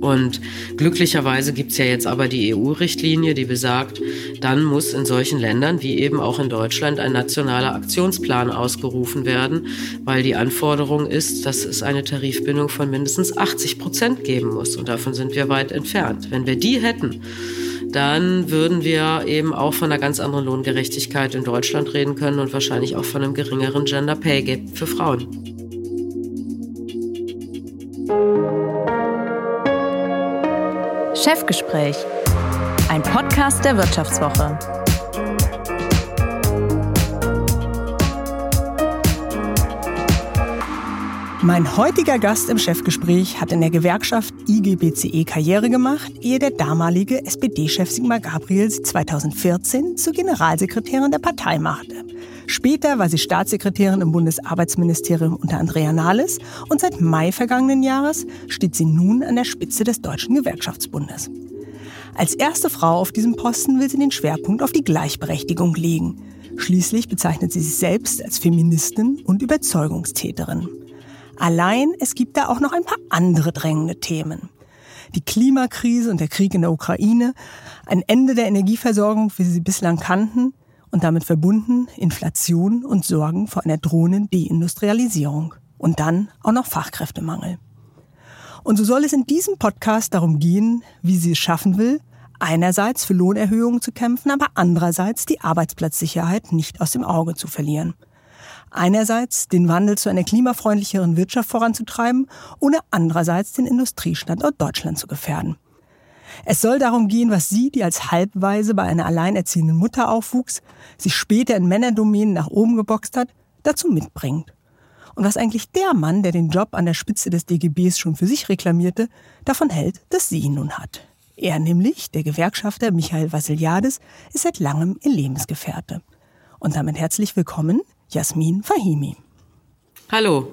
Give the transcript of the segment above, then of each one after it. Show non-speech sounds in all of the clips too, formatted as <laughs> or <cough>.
Und glücklicherweise gibt's ja jetzt aber die EU-Richtlinie, die besagt, dann muss in solchen Ländern wie eben auch in Deutschland ein nationaler Aktionsplan ausgerufen werden, weil die Anforderung ist, dass es eine Tarifbindung von mindestens 80 Prozent geben muss. Und davon sind wir weit entfernt. Wenn wir die hätten, dann würden wir eben auch von einer ganz anderen Lohngerechtigkeit in Deutschland reden können und wahrscheinlich auch von einem geringeren Gender Pay Gap für Frauen. Chefgespräch, ein Podcast der Wirtschaftswoche. Mein heutiger Gast im Chefgespräch hat in der Gewerkschaft IGBCE Karriere gemacht, ehe der damalige SPD-Chef Sigmar Gabriel sie 2014 zur Generalsekretärin der Partei machte. Später war sie Staatssekretärin im Bundesarbeitsministerium unter Andrea Nahles und seit Mai vergangenen Jahres steht sie nun an der Spitze des Deutschen Gewerkschaftsbundes. Als erste Frau auf diesem Posten will sie den Schwerpunkt auf die Gleichberechtigung legen. Schließlich bezeichnet sie sich selbst als Feministin und Überzeugungstäterin. Allein es gibt da auch noch ein paar andere drängende Themen. Die Klimakrise und der Krieg in der Ukraine, ein Ende der Energieversorgung, wie sie sie bislang kannten, und damit verbunden Inflation und Sorgen vor einer drohenden Deindustrialisierung. Und dann auch noch Fachkräftemangel. Und so soll es in diesem Podcast darum gehen, wie sie es schaffen will, einerseits für Lohnerhöhungen zu kämpfen, aber andererseits die Arbeitsplatzsicherheit nicht aus dem Auge zu verlieren einerseits den Wandel zu einer klimafreundlicheren Wirtschaft voranzutreiben, ohne andererseits den Industriestandort Deutschland zu gefährden. Es soll darum gehen, was sie, die als Halbweise bei einer alleinerziehenden Mutter aufwuchs, sich später in Männerdomänen nach oben geboxt hat, dazu mitbringt. Und was eigentlich der Mann, der den Job an der Spitze des DGBs schon für sich reklamierte, davon hält, dass sie ihn nun hat. Er nämlich, der Gewerkschafter Michael Vassiliades, ist seit langem ihr Lebensgefährte. Und damit herzlich willkommen Jasmin Fahimi. Hallo.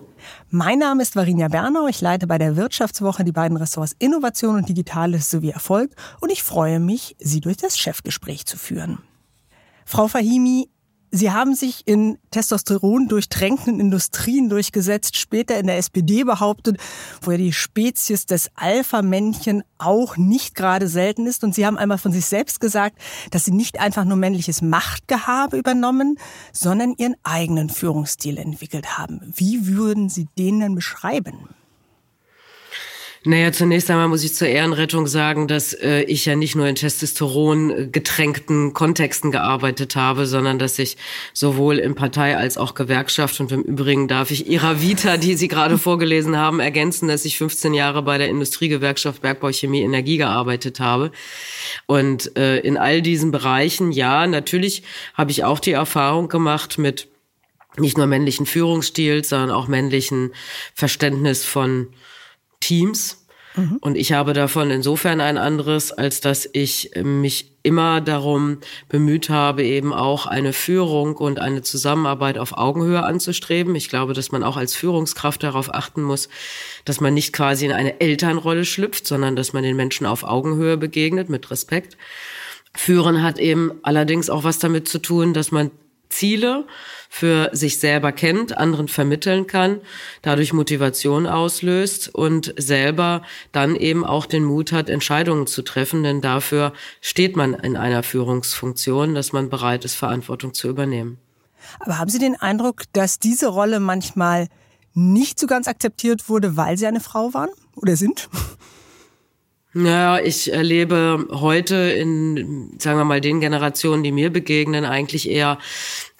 Mein Name ist Varinia Bernau. Ich leite bei der Wirtschaftswoche die beiden Ressorts Innovation und Digitales sowie Erfolg und ich freue mich, Sie durch das Chefgespräch zu führen. Frau Fahimi, Sie haben sich in Testosteron durchtränkten Industrien durchgesetzt, später in der SPD behauptet, wo ja die Spezies des Alpha-Männchen auch nicht gerade selten ist. Und Sie haben einmal von sich selbst gesagt, dass Sie nicht einfach nur männliches Machtgehabe übernommen, sondern Ihren eigenen Führungsstil entwickelt haben. Wie würden Sie den denn beschreiben? Naja, zunächst einmal muss ich zur Ehrenrettung sagen, dass äh, ich ja nicht nur in Testosteron getränkten Kontexten gearbeitet habe, sondern dass ich sowohl in Partei als auch Gewerkschaft und im Übrigen darf ich Ihrer Vita, die Sie gerade <laughs> vorgelesen haben, ergänzen, dass ich 15 Jahre bei der Industriegewerkschaft Bergbau Chemie Energie gearbeitet habe. Und äh, in all diesen Bereichen, ja, natürlich habe ich auch die Erfahrung gemacht mit nicht nur männlichen Führungsstil, sondern auch männlichen Verständnis von Teams. Mhm. Und ich habe davon insofern ein anderes, als dass ich mich immer darum bemüht habe, eben auch eine Führung und eine Zusammenarbeit auf Augenhöhe anzustreben. Ich glaube, dass man auch als Führungskraft darauf achten muss, dass man nicht quasi in eine Elternrolle schlüpft, sondern dass man den Menschen auf Augenhöhe begegnet, mit Respekt. Führen hat eben allerdings auch was damit zu tun, dass man Ziele für sich selber kennt, anderen vermitteln kann, dadurch Motivation auslöst und selber dann eben auch den Mut hat, Entscheidungen zu treffen, denn dafür steht man in einer Führungsfunktion, dass man bereit ist, Verantwortung zu übernehmen. Aber haben Sie den Eindruck, dass diese Rolle manchmal nicht so ganz akzeptiert wurde, weil Sie eine Frau waren oder sind? Naja, ich erlebe heute in, sagen wir mal, den Generationen, die mir begegnen, eigentlich eher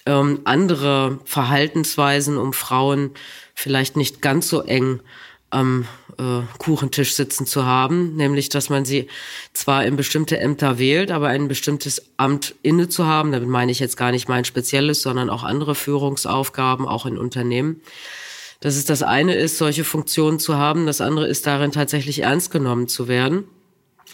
ähm, andere Verhaltensweisen, um Frauen vielleicht nicht ganz so eng am äh, Kuchentisch sitzen zu haben, nämlich dass man sie zwar in bestimmte Ämter wählt, aber ein bestimmtes Amt inne zu haben, damit meine ich jetzt gar nicht mein spezielles, sondern auch andere Führungsaufgaben, auch in Unternehmen. Dass es das eine ist, solche Funktionen zu haben, das andere ist darin tatsächlich ernst genommen zu werden.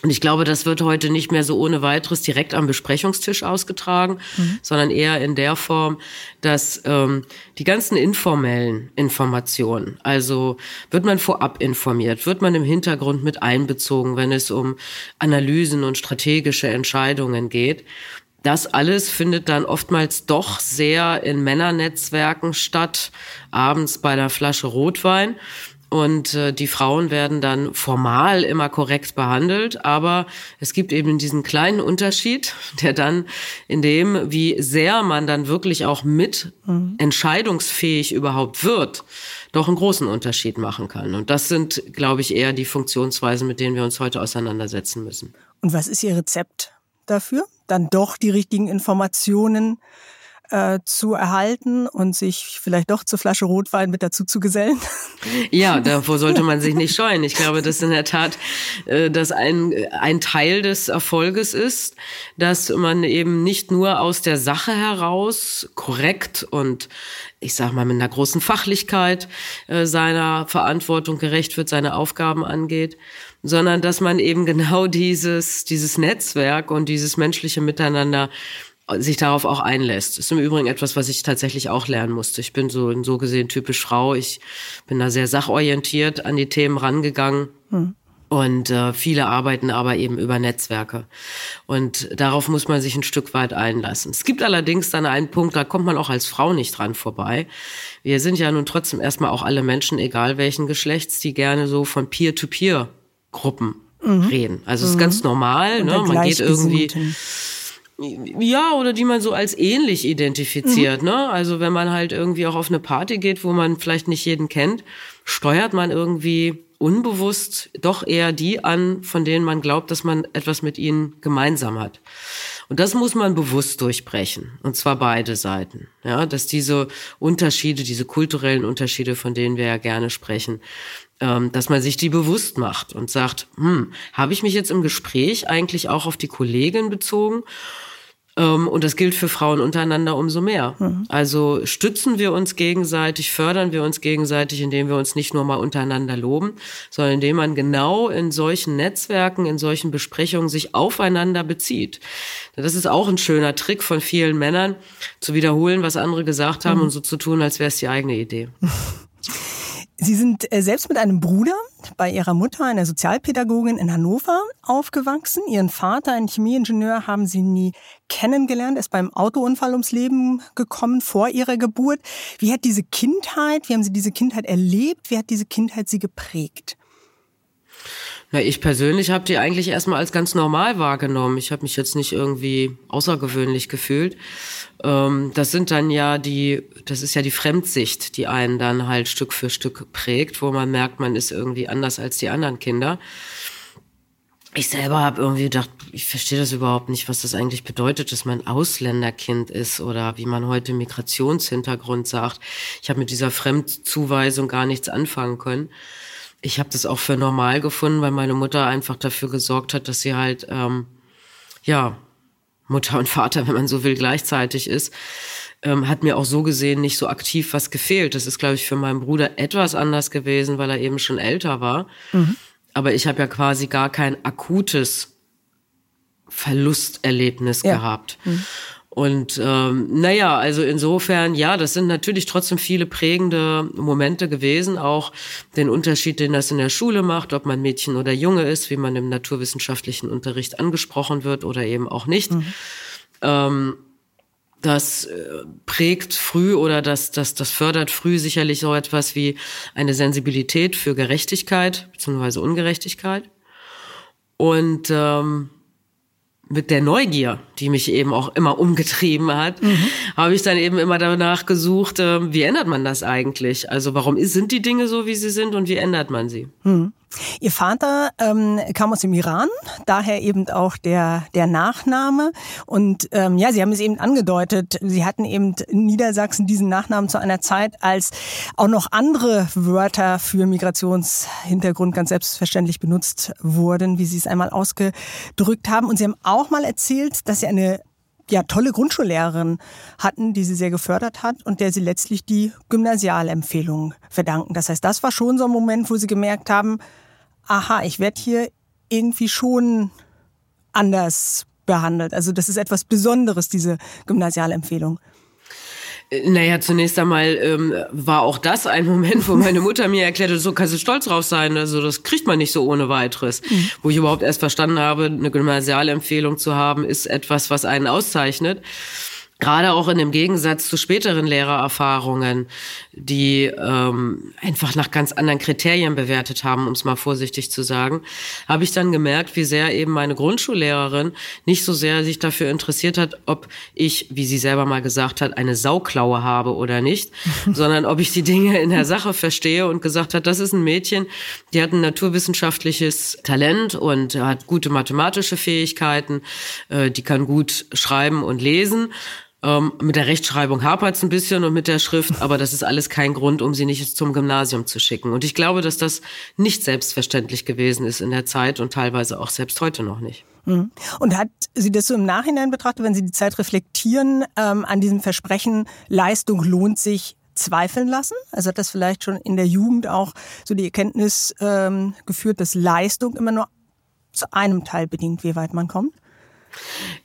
Und ich glaube, das wird heute nicht mehr so ohne weiteres direkt am Besprechungstisch ausgetragen, mhm. sondern eher in der Form, dass ähm, die ganzen informellen Informationen, also wird man vorab informiert, wird man im Hintergrund mit einbezogen, wenn es um Analysen und strategische Entscheidungen geht. Das alles findet dann oftmals doch sehr in Männernetzwerken statt, abends bei der Flasche Rotwein. und äh, die Frauen werden dann formal immer korrekt behandelt, aber es gibt eben diesen kleinen Unterschied, <laughs> der dann in dem, wie sehr man dann wirklich auch mit mhm. entscheidungsfähig überhaupt wird, doch einen großen Unterschied machen kann. Und das sind, glaube ich, eher die Funktionsweisen, mit denen wir uns heute auseinandersetzen müssen. Und was ist Ihr Rezept dafür? Dann doch die richtigen Informationen äh, zu erhalten und sich vielleicht doch zur Flasche Rotwein mit dazu zu gesellen? <laughs> Ja, davor sollte man sich nicht scheuen. Ich glaube, dass in der Tat äh, das ein, ein Teil des Erfolges ist, dass man eben nicht nur aus der Sache heraus korrekt und ich sag mal mit einer großen Fachlichkeit äh, seiner Verantwortung gerecht wird, seine Aufgaben angeht, sondern dass man eben genau <laughs> dieses, dieses Netzwerk und dieses menschliche Miteinander sich darauf auch einlässt. Das ist im Übrigen etwas, was ich tatsächlich auch lernen musste. Ich bin so so gesehen typisch Frau. Ich bin da sehr sachorientiert an die Themen rangegangen. Hm. Und äh, viele arbeiten aber eben über Netzwerke. Und darauf muss man sich ein Stück weit einlassen. Es gibt allerdings dann einen Punkt, da kommt man auch als Frau nicht dran vorbei. Wir sind ja nun trotzdem erstmal auch alle Menschen, egal welchen Geschlechts, die gerne so von Peer-to-Peer-Gruppen mhm. reden. Also es ist mhm. ganz normal. Ne? Man geht irgendwie ja, oder die man so als ähnlich identifiziert, mhm. ne? Also wenn man halt irgendwie auch auf eine Party geht, wo man vielleicht nicht jeden kennt, steuert man irgendwie unbewusst doch eher die an, von denen man glaubt, dass man etwas mit ihnen gemeinsam hat. Und das muss man bewusst durchbrechen. Und zwar beide Seiten. Ja, dass diese Unterschiede, diese kulturellen Unterschiede, von denen wir ja gerne sprechen, dass man sich die bewusst macht und sagt, hm, habe ich mich jetzt im Gespräch eigentlich auch auf die Kollegin bezogen? Ähm, und das gilt für Frauen untereinander umso mehr. Mhm. Also stützen wir uns gegenseitig, fördern wir uns gegenseitig, indem wir uns nicht nur mal untereinander loben, sondern indem man genau in solchen Netzwerken, in solchen Besprechungen sich aufeinander bezieht. Das ist auch ein schöner Trick von vielen Männern, zu wiederholen, was andere gesagt haben mhm. und so zu tun, als wäre es die eigene Idee. <laughs> Sie sind äh, selbst mit einem Bruder bei Ihrer Mutter, einer Sozialpädagogin in Hannover, aufgewachsen. Ihren Vater, einen Chemieingenieur, haben Sie nie kennengelernt, ist beim Autounfall ums Leben gekommen vor Ihrer Geburt. Wie hat diese Kindheit, wie haben Sie diese Kindheit erlebt? Wie hat diese Kindheit Sie geprägt? Na, ich persönlich habe die eigentlich erstmal als ganz normal wahrgenommen. Ich habe mich jetzt nicht irgendwie außergewöhnlich gefühlt. Ähm, das sind dann ja die, das ist ja die Fremdsicht, die einen dann halt Stück für Stück prägt, wo man merkt, man ist irgendwie anders als die anderen Kinder. Ich selber habe irgendwie gedacht, ich verstehe das überhaupt nicht, was das eigentlich bedeutet, dass man Ausländerkind ist oder wie man heute Migrationshintergrund sagt. Ich habe mit dieser Fremdzuweisung gar nichts anfangen können ich habe das auch für normal gefunden, weil meine Mutter einfach dafür gesorgt hat, dass sie halt, ähm, ja, Mutter und Vater, <laughs> wenn man so will, gleichzeitig ist. Ähm, hat mir auch so gesehen nicht so aktiv was gefehlt. Das ist, glaube ich, für meinen Bruder etwas anders gewesen, weil er eben schon älter war. Mhm. Aber ich habe ja quasi gar kein akutes Verlusterlebnis ja. gehabt. Mhm. Und ähm, naja, also insofern, ja, das sind natürlich trotzdem viele prägende Momente gewesen, auch den Unterschied, den das in der Schule macht, ob man Mädchen oder Junge ist, wie man im naturwissenschaftlichen Unterricht angesprochen wird oder eben auch nicht. Mhm. Ähm, das äh, prägt früh oder das, das, das fördert früh sicherlich so etwas wie eine Sensibilität für Gerechtigkeit bzw. Ungerechtigkeit. Und ähm, mit der Neugier, die mich eben auch immer umgetrieben hat, mhm. habe ich dann eben immer danach gesucht, äh, wie ändert man das eigentlich? Also warum sind die Dinge so, wie sie sind und wie ändert man sie? Mhm. Ihr Vater ähm, kam aus dem Iran, daher eben auch der, der Nachname. Und ähm, ja, Sie haben es eben angedeutet, Sie hatten eben in Niedersachsen diesen Nachnamen zu einer Zeit, als auch noch andere Wörter für Migrationshintergrund ganz selbstverständlich benutzt wurden, wie Sie es einmal ausgedrückt haben. Und Sie haben auch mal erzählt, dass Sie eine ja, tolle Grundschullehrerin hatten, die sie sehr gefördert hat und der sie letztlich die Gymnasialempfehlung verdanken. Das heißt, das war schon so ein Moment, wo sie gemerkt haben, aha, ich werde hier irgendwie schon anders behandelt. Also das ist etwas Besonderes, diese Gymnasialempfehlung. Naja, zunächst einmal ähm, war auch das ein Moment, wo meine Mutter mir erklärte, so kannst du stolz drauf sein. Also das kriegt man nicht so ohne weiteres. Mhm. Wo ich überhaupt erst verstanden habe, eine Gymnasialempfehlung zu haben, ist etwas, was einen auszeichnet. Gerade auch in dem Gegensatz zu späteren Lehrererfahrungen, die ähm, einfach nach ganz anderen Kriterien bewertet haben, um es mal vorsichtig zu sagen, habe ich dann gemerkt, wie sehr eben meine Grundschullehrerin nicht so sehr sich dafür interessiert hat, ob ich, wie sie selber mal gesagt hat, eine Sauklaue habe oder nicht, <laughs> sondern ob ich die Dinge in der Sache verstehe und gesagt hat, das ist ein Mädchen, die hat ein naturwissenschaftliches Talent und hat gute mathematische Fähigkeiten, äh, die kann gut schreiben und lesen ähm, mit der Rechtschreibung hapert es ein bisschen und mit der Schrift, aber das ist alles kein Grund, um sie nicht zum Gymnasium zu schicken. Und ich glaube, dass das nicht selbstverständlich gewesen ist in der Zeit und teilweise auch selbst heute noch nicht. Mhm. Und hat sie das so im Nachhinein betrachtet, wenn Sie die Zeit reflektieren, ähm, an diesem Versprechen, Leistung lohnt sich, zweifeln lassen? Also hat das vielleicht schon in der Jugend auch so die Erkenntnis ähm, geführt, dass Leistung immer nur zu einem Teil bedingt, wie weit man kommt?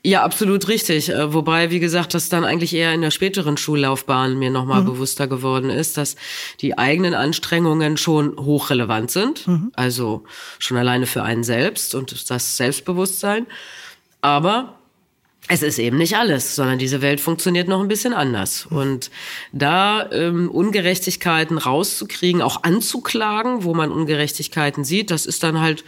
Ja, absolut richtig. Äh, wobei, wie gesagt, das dann eigentlich eher in der späteren Schullaufbahn mir nochmal mhm. bewusster geworden ist, dass die eigenen Anstrengungen schon hochrelevant sind. Mhm. Also schon alleine für einen selbst und das Selbstbewusstsein. Aber es ist eben nicht alles, sondern diese Welt funktioniert noch ein bisschen anders. Und da ähm, Ungerechtigkeiten rauszukriegen, auch anzuklagen, wo man Ungerechtigkeiten sieht, das ist dann halt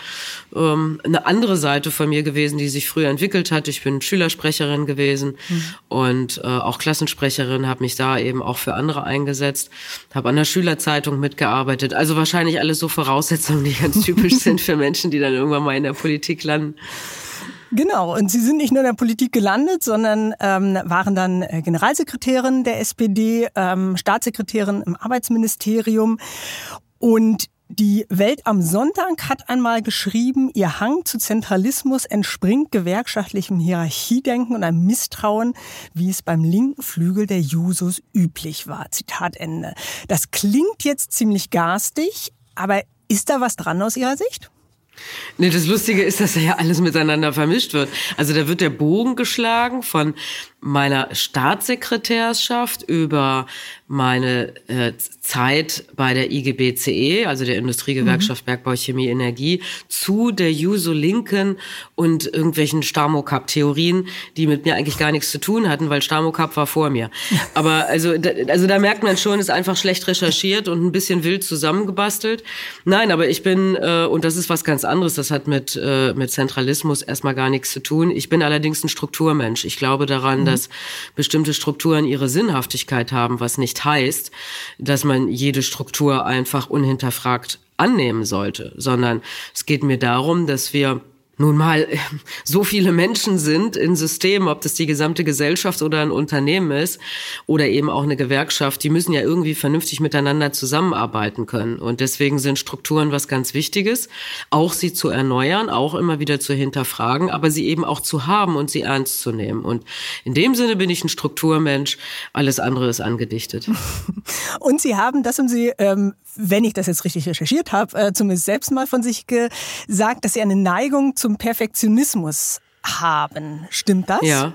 ähm, eine andere Seite von mir gewesen, die sich früher entwickelt hat. Ich bin Schülersprecherin gewesen mhm. und äh, auch Klassensprecherin, habe mich da eben auch für andere eingesetzt, habe an der Schülerzeitung mitgearbeitet. Also wahrscheinlich alles so Voraussetzungen, die ganz typisch <laughs> sind für Menschen, die dann irgendwann mal in der Politik landen. Genau, und Sie sind nicht nur in der Politik gelandet, sondern ähm, waren dann äh, Generalsekretärin der SPD, ähm, Staatssekretärin im Arbeitsministerium. Und die Welt am Sonntag hat einmal geschrieben, ihr Hang zu Zentralismus entspringt gewerkschaftlichem Hierarchiedenken und einem Misstrauen, wie es beim linken Flügel der Jusos üblich war. Zitat Ende. Das klingt jetzt ziemlich garstig, aber ist da was dran aus Ihrer Sicht? Nee, das Lustige ist, dass ja alles miteinander vermischt wird. Also da wird der Bogen geschlagen von meiner Staatssekretärschaft über meine äh, Zeit bei der IGBCE, also der Industriegewerkschaft mhm. Bergbau, Chemie, Energie, zu der Juso Linken und irgendwelchen Stamokap-Theorien, die mit mir eigentlich gar nichts zu tun hatten, weil Stamokap war vor mir. <laughs> Aber also, da, also da merkt man schon, ist einfach schlecht recherchiert und ein bisschen wild zusammengebastelt. Nein, aber ich bin, äh, und das ist was ganz anderes, das hat mit, äh, mit Zentralismus erstmal gar nichts zu tun. Ich bin allerdings ein Strukturmensch. Ich glaube daran. Dass bestimmte Strukturen ihre Sinnhaftigkeit haben, was nicht heißt, dass man jede Struktur einfach unhinterfragt annehmen sollte, sondern es geht mir darum, dass wir nun mal so viele Menschen sind in Systemen, ob das die gesamte Gesellschaft oder ein Unternehmen ist oder eben auch eine Gewerkschaft, die müssen ja irgendwie vernünftig miteinander zusammenarbeiten können. Und deswegen sind Strukturen was ganz Wichtiges, auch sie zu erneuern, auch immer wieder zu hinterfragen, aber sie eben auch zu haben und sie ernst zu nehmen. Und in dem Sinne bin ich ein Strukturmensch, alles andere ist angedichtet. <laughs> Und Sie haben, das haben Sie, ähm, wenn ich das jetzt richtig recherchiert habe, äh, zumindest selbst mal von sich gesagt, dass Sie eine Neigung zu zum Perfektionismus haben. Stimmt das? Ja.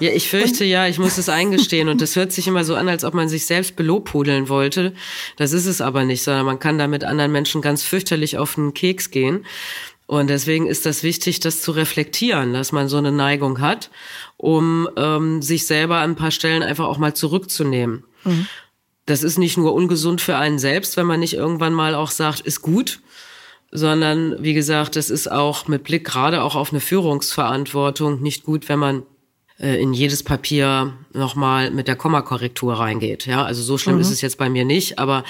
Ja, ich fürchte ja, ich muss es eingestehen. Und das hört sich immer so an, als ob man sich selbst belobhudeln wollte. Das ist es aber nicht, sondern man kann da mit anderen Menschen ganz fürchterlich auf den Keks gehen. Und deswegen ist das wichtig, das zu reflektieren, dass man so eine Neigung hat, um ähm, sich selber an ein paar Stellen einfach auch mal zurückzunehmen. Mhm. Das ist nicht nur ungesund für einen selbst, wenn man nicht irgendwann mal auch sagt, ist gut, sondern wie gesagt, es ist auch mit Blick gerade auch auf eine Führungsverantwortung nicht gut, wenn man äh, in jedes Papier nochmal mit der Kommakorrektur reingeht. Ja, also so schlimm mhm. ist es jetzt bei mir nicht, aber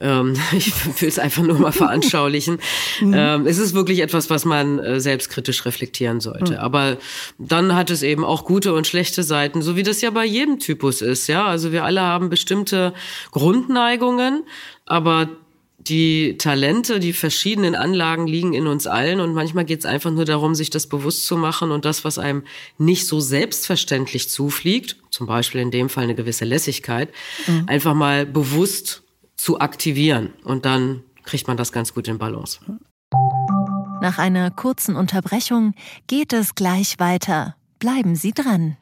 ähm, <laughs> ich will es einfach nur mal <laughs> veranschaulichen. Mhm. Ähm, es ist wirklich etwas, was man äh, selbstkritisch reflektieren sollte. Mhm. Aber dann hat es eben auch gute und schlechte Seiten, so wie das ja bei jedem Typus ist. Ja, also wir alle haben bestimmte Grundneigungen, aber die Talente, die verschiedenen Anlagen liegen in uns allen und manchmal geht es einfach nur darum, sich das bewusst zu machen und das, was einem nicht so selbstverständlich zufliegt, zum Beispiel in dem Fall eine gewisse Lässigkeit, mhm. einfach mal bewusst zu aktivieren und dann kriegt man das ganz gut in Balance. Nach einer kurzen Unterbrechung geht es gleich weiter. Bleiben Sie dran.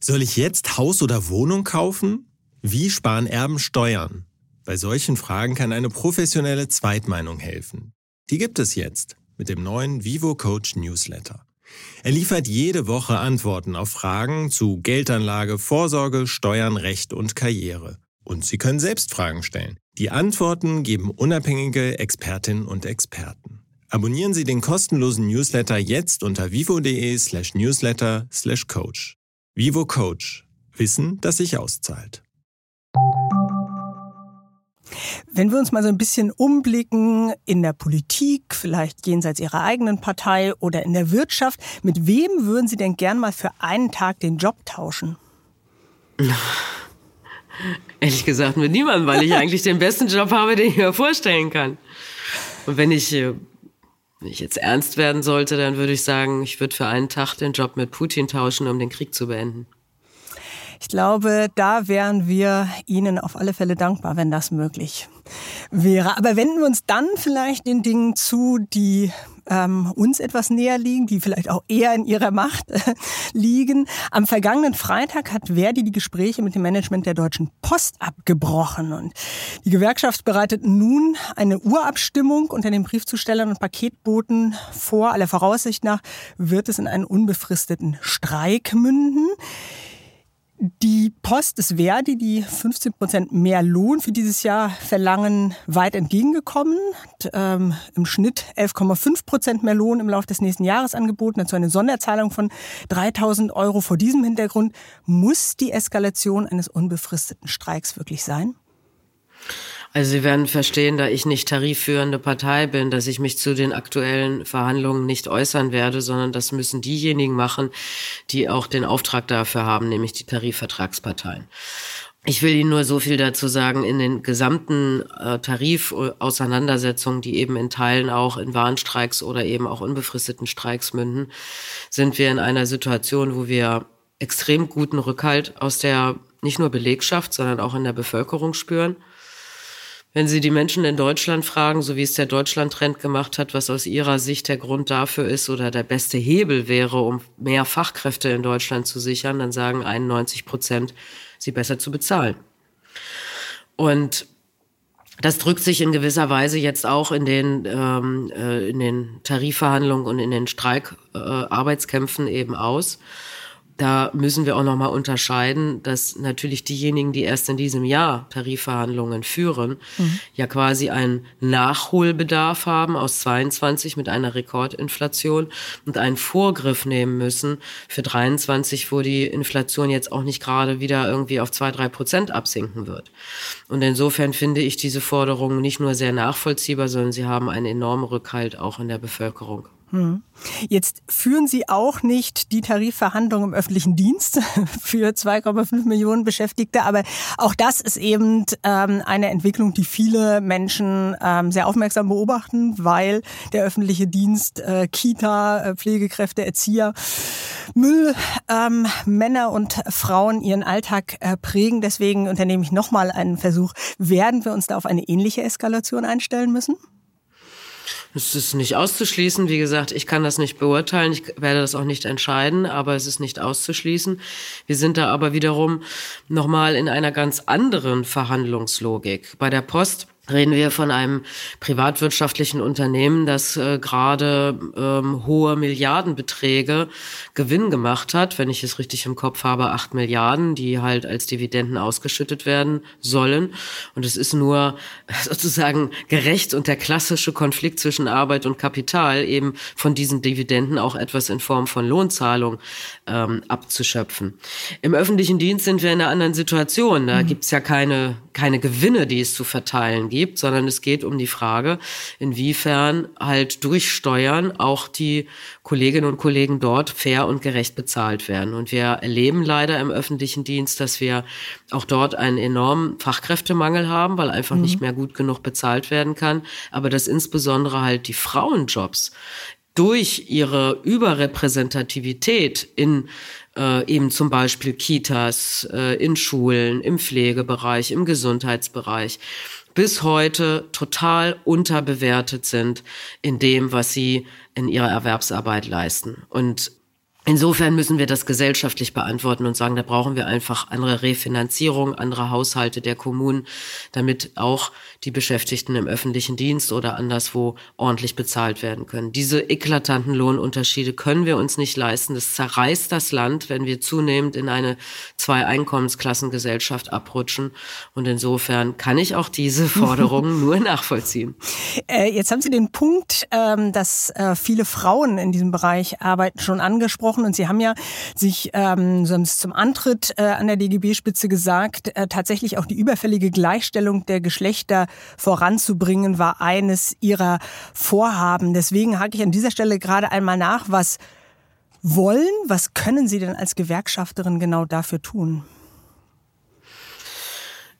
Soll ich jetzt Haus oder Wohnung kaufen? Wie sparen Erben Steuern? Bei solchen Fragen kann eine professionelle Zweitmeinung helfen. Die gibt es jetzt mit dem neuen Vivo Coach Newsletter. Er liefert jede Woche Antworten auf Fragen zu Geldanlage, Vorsorge, Steuern, Recht und Karriere. Und Sie können selbst Fragen stellen. Die Antworten geben unabhängige Expertinnen und Experten. Abonnieren Sie den kostenlosen Newsletter jetzt unter vivo.de slash newsletter slash coach. Vivo Coach. Wissen, das sich auszahlt. Wenn wir uns mal so ein bisschen umblicken in der Politik, vielleicht jenseits Ihrer eigenen Partei oder in der Wirtschaft, mit wem würden Sie denn gern mal für einen Tag den Job tauschen? Ehrlich gesagt mit niemandem, weil ich <laughs> eigentlich den besten Job habe, den ich mir vorstellen kann. Und wenn ich, äh, wenn ich jetzt ernst werden sollte, dann würde ich sagen, ich würde für einen Tag den Job mit Putin tauschen, um den Krieg zu beenden. Ich glaube, da wären wir Ihnen auf alle Fälle dankbar, wenn das möglich wäre. Aber wenden wir uns dann vielleicht den Dingen zu, die ähm, uns etwas näher liegen, die vielleicht auch eher in ihrer Macht äh, liegen. Am vergangenen Freitag hat Verdi die Gespräche mit dem Management der Deutschen Post abgebrochen und die Gewerkschaft bereitet nun eine Urabstimmung unter den Briefzustellern und Paketboten vor. Aller Voraussicht nach wird es in einen unbefristeten Streik münden. Die Post ist Verdi, die 15 Prozent mehr Lohn für dieses Jahr verlangen, weit entgegengekommen. Ähm, Im Schnitt 11,5 Prozent mehr Lohn im Laufe des nächsten Jahres angeboten. Dazu eine Sonderzahlung von 3000 Euro. Vor diesem Hintergrund muss die Eskalation eines unbefristeten Streiks wirklich sein? Also Sie werden verstehen, da ich nicht tarifführende Partei bin, dass ich mich zu den aktuellen Verhandlungen nicht äußern werde, sondern das müssen diejenigen machen, die auch den Auftrag dafür haben, nämlich die Tarifvertragsparteien. Ich will Ihnen nur so viel dazu sagen, in den gesamten äh, Tarifauseinandersetzungen, die eben in Teilen auch in Warnstreiks oder eben auch unbefristeten Streiks münden, sind wir in einer Situation, wo wir extrem guten Rückhalt aus der nicht nur Belegschaft, sondern auch in der Bevölkerung spüren. Wenn Sie die Menschen in Deutschland fragen, so wie es der Deutschland-Trend gemacht hat, was aus Ihrer Sicht der Grund dafür ist oder der beste Hebel wäre, um mehr Fachkräfte in Deutschland zu sichern, dann sagen 91 Prozent, sie besser zu bezahlen. Und das drückt sich in gewisser Weise jetzt auch in den, ähm, äh, in den Tarifverhandlungen und in den Streikarbeitskämpfen äh, eben aus da müssen wir auch nochmal unterscheiden, dass natürlich diejenigen, die erst in diesem Jahr Tarifverhandlungen führen, mhm. ja quasi einen Nachholbedarf haben aus 22 mit einer Rekordinflation und einen Vorgriff nehmen müssen für 23, wo die Inflation jetzt auch nicht gerade wieder irgendwie auf zwei, drei Prozent absinken wird. Und insofern finde ich diese Forderungen nicht nur sehr nachvollziehbar, sondern sie haben einen enormen Rückhalt auch in der Bevölkerung. Hm. Jetzt führen Sie auch nicht die Tarifverhandlungen im öffentlichen Dienst <laughs> für 2,5 Millionen Beschäftigte, aber auch das ist eben ähm, eine Entwicklung, die viele Menschen ähm, sehr aufmerksam beobachten, weil der öffentliche Dienst, äh, Kita, äh, Pflegekräfte, Erzieher, Müll, ähm, Männer und Frauen ihren Alltag äh, prägen. Deswegen unternehme ich nochmal einen Versuch. Werden wir uns da auf eine ähnliche Eskalation einstellen müssen? Es ist nicht auszuschließen. Wie gesagt, ich kann das nicht beurteilen. Ich werde das auch nicht entscheiden, aber es ist nicht auszuschließen. Wir sind da aber wiederum nochmal in einer ganz anderen Verhandlungslogik. Bei der Post reden wir von einem privatwirtschaftlichen Unternehmen, das äh, gerade ähm, hohe Milliardenbeträge Gewinn gemacht hat, wenn ich es richtig im Kopf habe, acht Milliarden, die halt als Dividenden ausgeschüttet werden sollen. Und es ist nur <laughs> sozusagen gerecht und der klassische Konflikt zwischen Arbeit und Kapital eben von diesen Dividenden auch etwas in Form von Lohnzahlung ähm, abzuschöpfen. Im öffentlichen Dienst sind wir in einer anderen Situation. Da mhm. gibt's ja keine, keine Gewinne, die es zu verteilen gibt, sondern es geht um die Frage, inwiefern halt durch Steuern auch die Kolleginnen und Kollegen dort fair und gerecht bezahlt werden. Und wir erleben leider im öffentlichen Dienst, dass wir auch dort einen enormen Fachkräftemangel haben, weil einfach mhm. nicht mehr gut genug bezahlt werden kann. Aber dass insbesondere halt die Frauenjobs durch ihre Überrepräsentativität in äh, eben zum Beispiel Kitas, äh, in Schulen, im Pflegebereich, im Gesundheitsbereich, bis heute total unterbewertet sind in dem, was sie in ihrer Erwerbsarbeit leisten. Und Insofern müssen wir das gesellschaftlich beantworten und sagen, da brauchen wir einfach andere Refinanzierung, andere Haushalte der Kommunen, damit auch die Beschäftigten im öffentlichen Dienst oder anderswo ordentlich bezahlt werden können. Diese eklatanten Lohnunterschiede können wir uns nicht leisten. Das zerreißt das Land, wenn wir zunehmend in eine Zwei-Einkommensklassengesellschaft abrutschen. Und insofern kann ich auch diese <laughs> Forderungen nur nachvollziehen. Äh, jetzt haben Sie den Punkt, ähm, dass äh, viele Frauen in diesem Bereich arbeiten, schon angesprochen gesprochen und Sie haben ja sich ähm, zum Antritt äh, an der DGB-Spitze gesagt, äh, tatsächlich auch die überfällige Gleichstellung der Geschlechter voranzubringen, war eines Ihrer Vorhaben. Deswegen hake ich an dieser Stelle gerade einmal nach, was wollen, was können Sie denn als Gewerkschafterin genau dafür tun?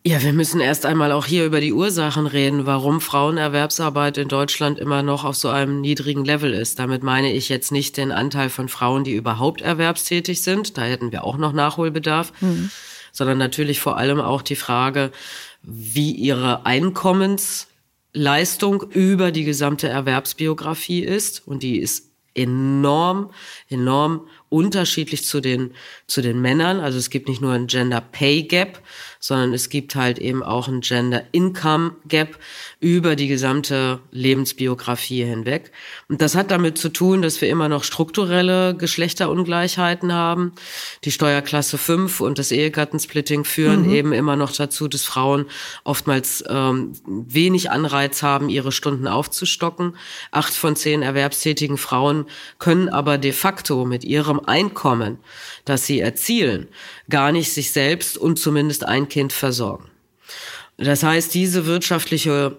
Ja, wir müssen erst einmal auch hier über die Ursachen reden, warum Frauenerwerbsarbeit in Deutschland immer noch auf so einem niedrigen Level ist. Damit meine ich jetzt nicht den Anteil von Frauen, die überhaupt erwerbstätig sind, da hätten wir auch noch Nachholbedarf, mhm. sondern natürlich vor allem auch die Frage, wie ihre Einkommensleistung über die gesamte Erwerbsbiografie ist. Und die ist enorm, enorm unterschiedlich zu den, zu den Männern. Also es gibt nicht nur ein Gender Pay Gap, sondern es gibt halt eben auch ein Gender Income Gap über die gesamte Lebensbiografie hinweg. Und das hat damit zu tun, dass wir immer noch strukturelle Geschlechterungleichheiten haben. Die Steuerklasse 5 und das Ehegattensplitting führen mhm. eben immer noch dazu, dass Frauen oftmals ähm, wenig Anreiz haben, ihre Stunden aufzustocken. Acht von zehn erwerbstätigen Frauen können aber de facto mit ihrem Einkommen, das sie erzielen, gar nicht sich selbst und zumindest ein Kind versorgen. Das heißt, diese wirtschaftliche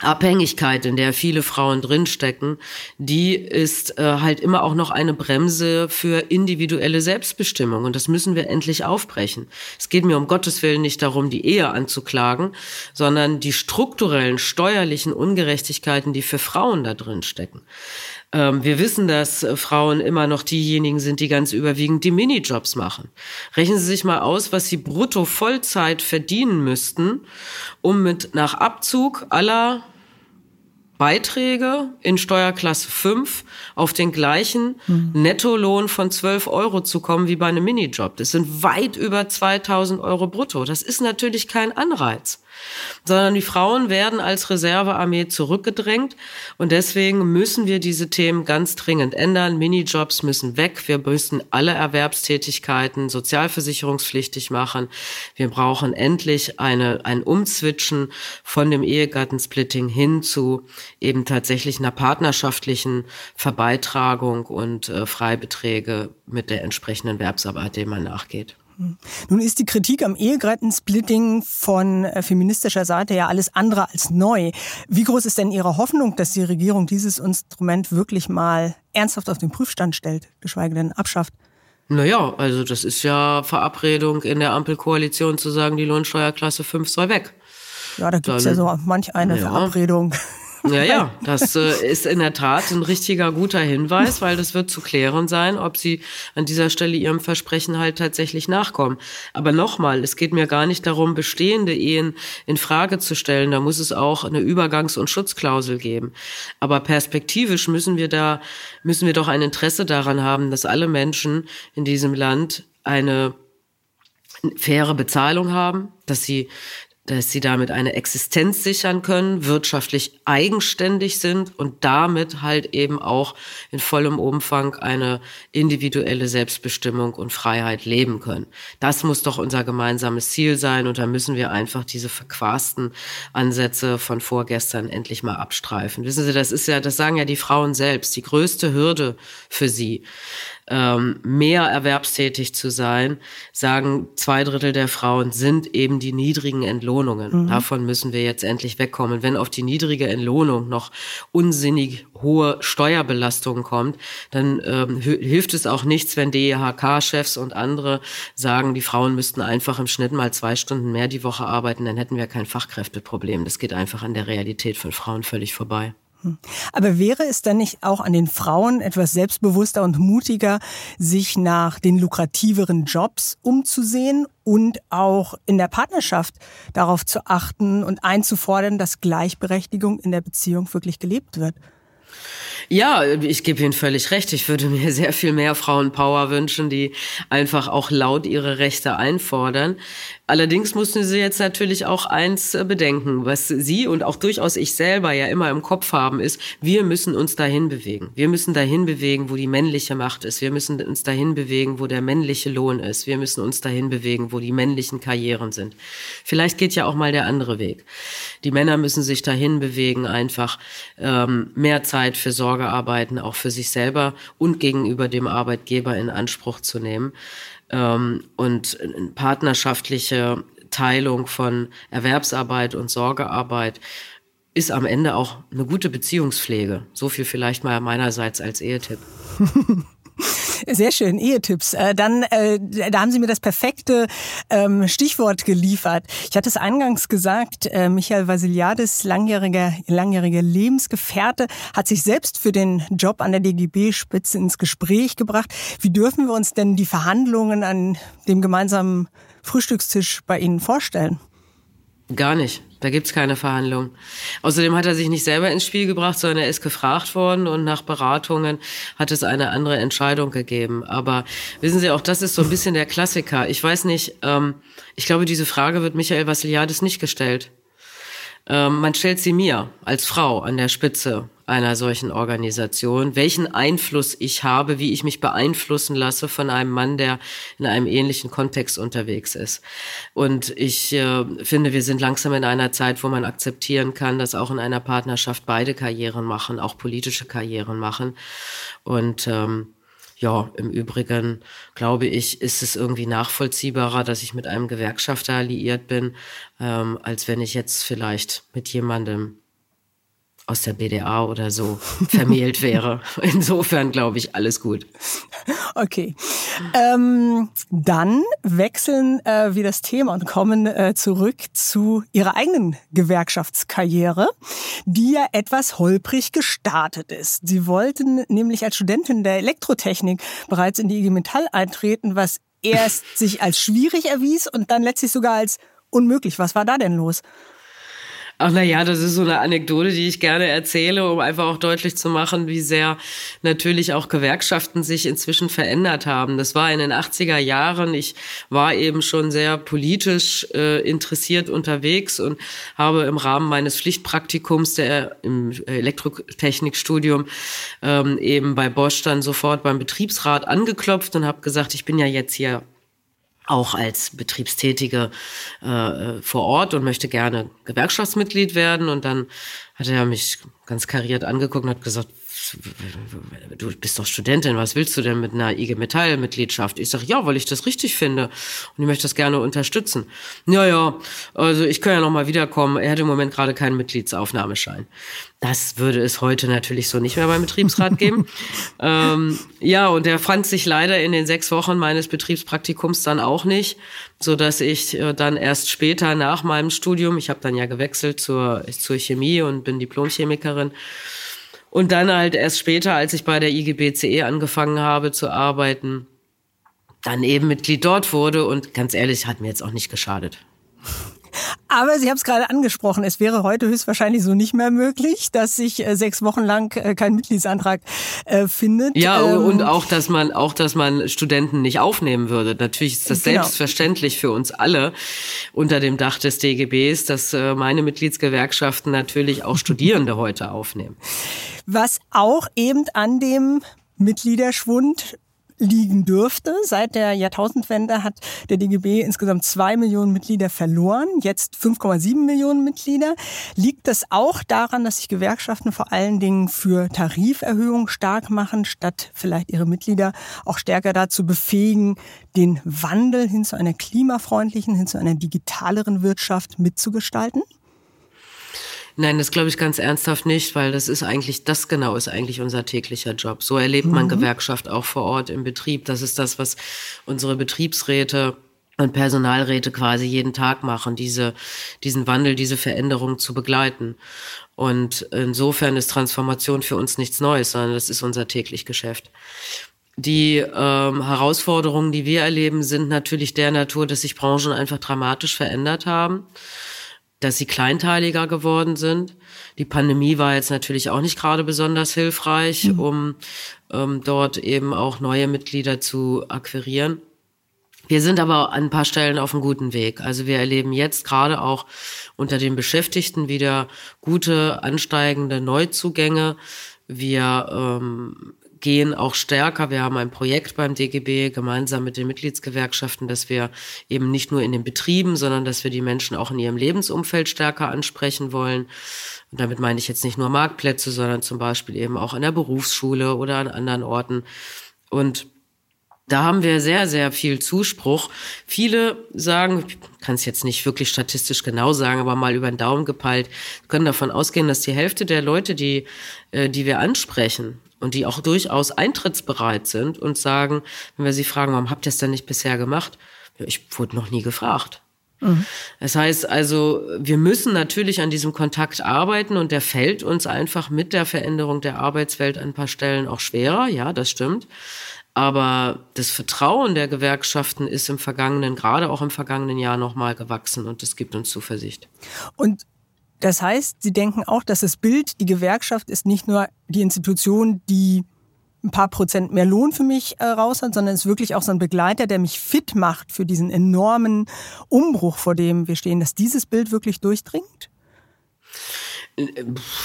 Abhängigkeit, in der viele Frauen drinstecken, die ist äh, halt immer auch noch eine Bremse für individuelle Selbstbestimmung. Und das müssen wir endlich aufbrechen. Es geht mir um Gottes Willen nicht darum, die Ehe anzuklagen, sondern die strukturellen steuerlichen Ungerechtigkeiten, die für Frauen da drin stecken. Ähm, wir wissen, dass äh, Frauen immer noch diejenigen sind, die ganz überwiegend die Minijobs machen. Rechnen Sie sich mal aus, was Sie brutto Vollzeit verdienen müssten, um mit nach Abzug aller Beiträge in Steuerklasse 5 auf den gleichen mhm. Nettolohn von 12 Euro zu kommen wie bei einem Minijob. Das sind weit über 2000 Euro brutto. Das ist natürlich kein Anreiz sondern die Frauen werden als Reservearmee zurückgedrängt und deswegen müssen wir diese Themen ganz dringend ändern. Minijobs müssen weg. Wir müssen alle Erwerbstätigkeiten sozialversicherungspflichtig machen. Wir brauchen endlich eine, ein Umzwitschen von dem Ehegattensplitting hin zu eben tatsächlich einer partnerschaftlichen Verbeitragung und äh, Freibeträge mit der entsprechenden Werbsarbeit, dem man nachgeht. Nun ist die Kritik am Ehegattensplitting von äh, feministischer Seite ja alles andere als neu. Wie groß ist denn Ihre Hoffnung, dass die Regierung dieses Instrument wirklich mal ernsthaft auf den Prüfstand stellt, geschweige denn abschafft? Naja, also das ist ja Verabredung in der Ampelkoalition zu sagen, die Lohnsteuerklasse 5 soll weg. Ja, da gibt es ja so manch eine ja. Verabredung. Ja, ja, das äh, ist in der Tat ein richtiger guter Hinweis, weil das wird zu klären sein, ob sie an dieser Stelle ihrem Versprechen halt tatsächlich nachkommen. Aber nochmal, es geht mir gar nicht darum, bestehende Ehen in Frage zu stellen. Da muss es auch eine Übergangs- und Schutzklausel geben. Aber perspektivisch müssen wir da, müssen wir doch ein Interesse daran haben, dass alle Menschen in diesem Land eine faire Bezahlung haben, dass sie dass sie damit eine Existenz sichern können, wirtschaftlich eigenständig sind und damit halt eben auch in vollem Umfang eine individuelle Selbstbestimmung und Freiheit leben können. Das muss doch unser gemeinsames Ziel sein und da müssen wir einfach diese verquasten Ansätze von vorgestern endlich mal abstreifen. Wissen Sie, das ist ja, das sagen ja die Frauen selbst, die größte Hürde für sie ähm, mehr erwerbstätig zu sein, sagen zwei Drittel der Frauen, sind eben die niedrigen Entlohnungen. Mhm. Davon müssen wir jetzt endlich wegkommen. Wenn auf die niedrige Entlohnung noch unsinnig hohe Steuerbelastungen kommt, dann ähm, hilft es auch nichts, wenn DEHK-Chefs und andere sagen, die Frauen müssten einfach im Schnitt mal zwei Stunden mehr die Woche arbeiten, dann hätten wir kein Fachkräfteproblem. Das geht einfach an der Realität von Frauen völlig vorbei. Aber wäre es dann nicht auch an den Frauen etwas selbstbewusster und mutiger, sich nach den lukrativeren Jobs umzusehen und auch in der Partnerschaft darauf zu achten und einzufordern, dass Gleichberechtigung in der Beziehung wirklich gelebt wird? Ja, ich gebe Ihnen völlig recht. Ich würde mir sehr viel mehr Frauenpower wünschen, die einfach auch laut ihre Rechte einfordern. Allerdings mussten Sie jetzt natürlich auch eins äh, bedenken, was Sie und auch durchaus ich selber ja immer im Kopf haben, ist, wir müssen uns dahin bewegen. Wir müssen dahin bewegen, wo die männliche Macht ist. Wir müssen uns dahin bewegen, wo der männliche Lohn ist. Wir müssen uns dahin bewegen, wo die männlichen Karrieren sind. Vielleicht geht ja auch mal der andere Weg. Die Männer müssen sich dahin bewegen, einfach ähm, mehr Zeit für Sorgearbeiten, auch für sich selber und gegenüber dem Arbeitgeber in Anspruch zu nehmen ähm, und partnerschaftliche Teilung von Erwerbsarbeit und Sorgearbeit ist am Ende auch eine gute Beziehungspflege. So viel vielleicht mal meinerseits als Ehetipp. <laughs> <laughs> Sehr schön, Ehetipps. Äh, dann, äh, da haben Sie mir das perfekte ähm, Stichwort geliefert. Ich hatte es eingangs gesagt, äh, Michael Vasiliadis, langjähriger, langjähriger Lebensgefährte, hat sich selbst für den Job an der DGB-Spitze ins Gespräch gebracht. Wie dürfen wir uns denn die Verhandlungen an dem gemeinsamen Frühstückstisch bei Ihnen vorstellen? Gar nicht. Da gibt's keine Verhandlung. Außerdem hat er sich nicht selber ins Spiel gebracht, sondern er ist gefragt worden und nach Beratungen hat es eine andere Entscheidung gegeben. Aber wissen Sie, auch das ist so ein bisschen der Klassiker. Ich weiß nicht, ähm, ich glaube, diese Frage wird Michael Vassiliadis nicht gestellt. Ähm, man stellt sie mir als Frau an der Spitze einer solchen Organisation, welchen Einfluss ich habe, wie ich mich beeinflussen lasse von einem Mann, der in einem ähnlichen Kontext unterwegs ist. Und ich äh, finde, wir sind langsam in einer Zeit, wo man akzeptieren kann, dass auch in einer Partnerschaft beide Karrieren machen, auch politische Karrieren machen. Und ähm, ja, im Übrigen glaube ich, ist es irgendwie nachvollziehbarer, dass ich mit einem Gewerkschafter alliiert bin, ähm, als wenn ich jetzt vielleicht mit jemandem aus der BDA oder so vermählt wäre. <laughs> Insofern glaube ich, alles gut. Okay. Ähm, dann wechseln äh, wir das Thema und kommen äh, zurück zu Ihrer eigenen Gewerkschaftskarriere, die ja etwas holprig gestartet ist. Sie wollten nämlich als Studentin der Elektrotechnik bereits in die IG Metall eintreten, was erst <laughs> sich als schwierig erwies und dann letztlich sogar als unmöglich. Was war da denn los? Ach na ja, das ist so eine Anekdote, die ich gerne erzähle, um einfach auch deutlich zu machen, wie sehr natürlich auch Gewerkschaften sich inzwischen verändert haben. Das war in den 80er Jahren. Ich war eben schon sehr politisch äh, interessiert unterwegs und habe im Rahmen meines Pflichtpraktikums der im Elektrotechnikstudium ähm, eben bei Bosch dann sofort beim Betriebsrat angeklopft und habe gesagt, ich bin ja jetzt hier auch als Betriebstätige äh, vor Ort und möchte gerne Gewerkschaftsmitglied werden. Und dann hat er mich ganz kariert angeguckt und hat gesagt, du bist doch Studentin, was willst du denn mit einer IG Metall Mitgliedschaft? Ich sage, ja, weil ich das richtig finde und ich möchte das gerne unterstützen. Ja, ja, also ich kann ja noch mal wiederkommen. Er hat im Moment gerade keinen Mitgliedsaufnahmeschein. Das würde es heute natürlich so nicht mehr beim Betriebsrat geben. <laughs> ähm, ja, und er fand sich leider in den sechs Wochen meines Betriebspraktikums dann auch nicht, so dass ich äh, dann erst später nach meinem Studium, ich habe dann ja gewechselt zur, zur Chemie und bin Diplomchemikerin, und dann halt erst später, als ich bei der IGBCE angefangen habe zu arbeiten, dann eben Mitglied dort wurde und ganz ehrlich, hat mir jetzt auch nicht geschadet. Aber Sie haben es gerade angesprochen, es wäre heute höchstwahrscheinlich so nicht mehr möglich, dass sich äh, sechs Wochen lang äh, kein Mitgliedsantrag äh, findet. Ja, ähm, und auch, dass man, auch, dass man Studenten nicht aufnehmen würde. Natürlich ist das genau. selbstverständlich für uns alle unter dem Dach des DGBs, dass meine Mitgliedsgewerkschaften natürlich auch Studierende heute aufnehmen. Was auch eben an dem Mitgliederschwund liegen dürfte. Seit der Jahrtausendwende hat der DGB insgesamt zwei Millionen Mitglieder verloren, jetzt 5,7 Millionen Mitglieder. Liegt das auch daran, dass sich Gewerkschaften vor allen Dingen für Tariferhöhungen stark machen, statt vielleicht ihre Mitglieder auch stärker dazu befähigen, den Wandel hin zu einer klimafreundlichen, hin zu einer digitaleren Wirtschaft mitzugestalten? Nein, das glaube ich ganz ernsthaft nicht, weil das ist eigentlich, das genau ist eigentlich unser täglicher Job. So erlebt man mhm. Gewerkschaft auch vor Ort im Betrieb. Das ist das, was unsere Betriebsräte und Personalräte quasi jeden Tag machen, diese, diesen Wandel, diese Veränderung zu begleiten. Und insofern ist Transformation für uns nichts Neues, sondern das ist unser täglich Geschäft. Die ähm, Herausforderungen, die wir erleben, sind natürlich der Natur, dass sich Branchen einfach dramatisch verändert haben dass sie kleinteiliger geworden sind. Die Pandemie war jetzt natürlich auch nicht gerade besonders hilfreich, mhm. um ähm, dort eben auch neue Mitglieder zu akquirieren. Wir sind aber an ein paar Stellen auf einem guten Weg. Also wir erleben jetzt gerade auch unter den Beschäftigten wieder gute, ansteigende Neuzugänge. Wir ähm, gehen auch stärker. Wir haben ein Projekt beim DGB gemeinsam mit den Mitgliedsgewerkschaften, dass wir eben nicht nur in den Betrieben, sondern dass wir die Menschen auch in ihrem Lebensumfeld stärker ansprechen wollen. Und damit meine ich jetzt nicht nur Marktplätze, sondern zum Beispiel eben auch in der Berufsschule oder an anderen Orten. Und da haben wir sehr, sehr viel Zuspruch. Viele sagen, ich kann es jetzt nicht wirklich statistisch genau sagen, aber mal über den Daumen gepeilt, können davon ausgehen, dass die Hälfte der Leute, die, äh, die wir ansprechen, und die auch durchaus eintrittsbereit sind und sagen, wenn wir sie fragen, warum habt ihr es denn nicht bisher gemacht? Ich wurde noch nie gefragt. Mhm. Das heißt also, wir müssen natürlich an diesem Kontakt arbeiten und der fällt uns einfach mit der Veränderung der Arbeitswelt an ein paar Stellen auch schwerer. Ja, das stimmt. Aber das Vertrauen der Gewerkschaften ist im vergangenen, gerade auch im vergangenen Jahr nochmal gewachsen und das gibt uns Zuversicht. Und das heißt, Sie denken auch, dass das Bild, die Gewerkschaft ist nicht nur die Institution, die ein paar Prozent mehr Lohn für mich äh, raus hat, sondern ist wirklich auch so ein Begleiter, der mich fit macht für diesen enormen Umbruch, vor dem wir stehen, dass dieses Bild wirklich durchdringt?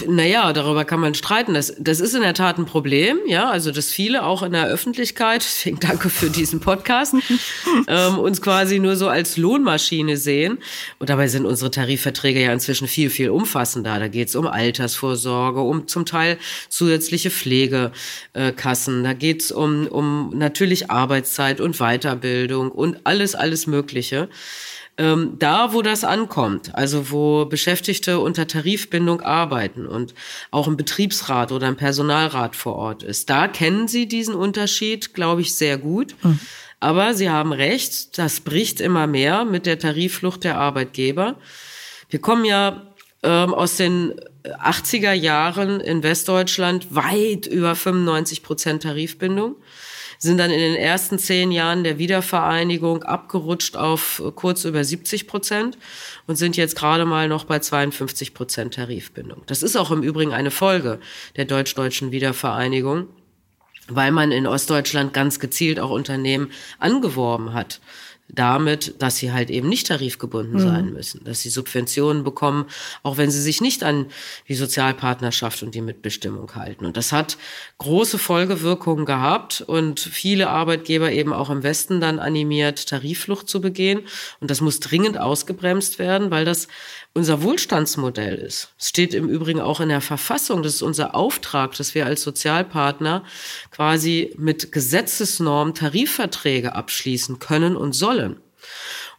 Naja, darüber kann man streiten. Das, das ist in der Tat ein Problem, ja, also dass viele auch in der Öffentlichkeit, <laughs> deswegen danke für diesen Podcast, <laughs> ähm, uns quasi nur so als Lohnmaschine sehen. Und dabei sind unsere Tarifverträge ja inzwischen viel, viel umfassender. Da geht es um Altersvorsorge, um zum Teil zusätzliche Pflegekassen, da geht es um, um natürlich Arbeitszeit und Weiterbildung und alles, alles Mögliche. Ähm, da, wo das ankommt, also wo Beschäftigte unter Tarifbindung arbeiten und auch ein Betriebsrat oder ein Personalrat vor Ort ist, da kennen Sie diesen Unterschied, glaube ich, sehr gut. Mhm. Aber Sie haben recht, das bricht immer mehr mit der Tarifflucht der Arbeitgeber. Wir kommen ja ähm, aus den 80er Jahren in Westdeutschland weit über 95 Prozent Tarifbindung sind dann in den ersten zehn Jahren der Wiedervereinigung abgerutscht auf kurz über 70 Prozent und sind jetzt gerade mal noch bei 52 Prozent Tarifbindung. Das ist auch im Übrigen eine Folge der deutsch-deutschen Wiedervereinigung, weil man in Ostdeutschland ganz gezielt auch Unternehmen angeworben hat damit, dass sie halt eben nicht tarifgebunden mhm. sein müssen, dass sie Subventionen bekommen, auch wenn sie sich nicht an die Sozialpartnerschaft und die Mitbestimmung halten. Und das hat große Folgewirkungen gehabt und viele Arbeitgeber eben auch im Westen dann animiert, Tarifflucht zu begehen. Und das muss dringend ausgebremst werden, weil das unser Wohlstandsmodell ist. Es steht im Übrigen auch in der Verfassung, das ist unser Auftrag, dass wir als Sozialpartner quasi mit Gesetzesnormen Tarifverträge abschließen können und sollen.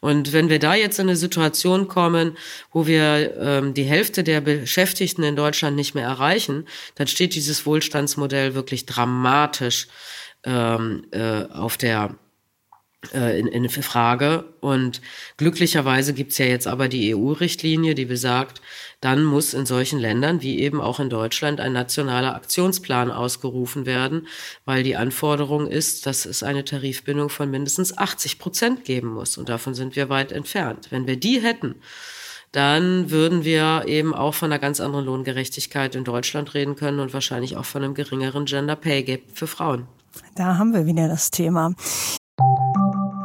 Und wenn wir da jetzt in eine Situation kommen, wo wir ähm, die Hälfte der Beschäftigten in Deutschland nicht mehr erreichen, dann steht dieses Wohlstandsmodell wirklich dramatisch ähm, äh, auf der äh, in, in Frage. Und glücklicherweise gibt's ja jetzt aber die EU-Richtlinie, die besagt, dann muss in solchen Ländern wie eben auch in Deutschland ein nationaler Aktionsplan ausgerufen werden, weil die Anforderung ist, dass es eine Tarifbindung von mindestens 80 Prozent geben muss. Und davon sind wir weit entfernt. Wenn wir die hätten, dann würden wir eben auch von einer ganz anderen Lohngerechtigkeit in Deutschland reden können und wahrscheinlich auch von einem geringeren Gender Pay Gap für Frauen. Da haben wir wieder das Thema.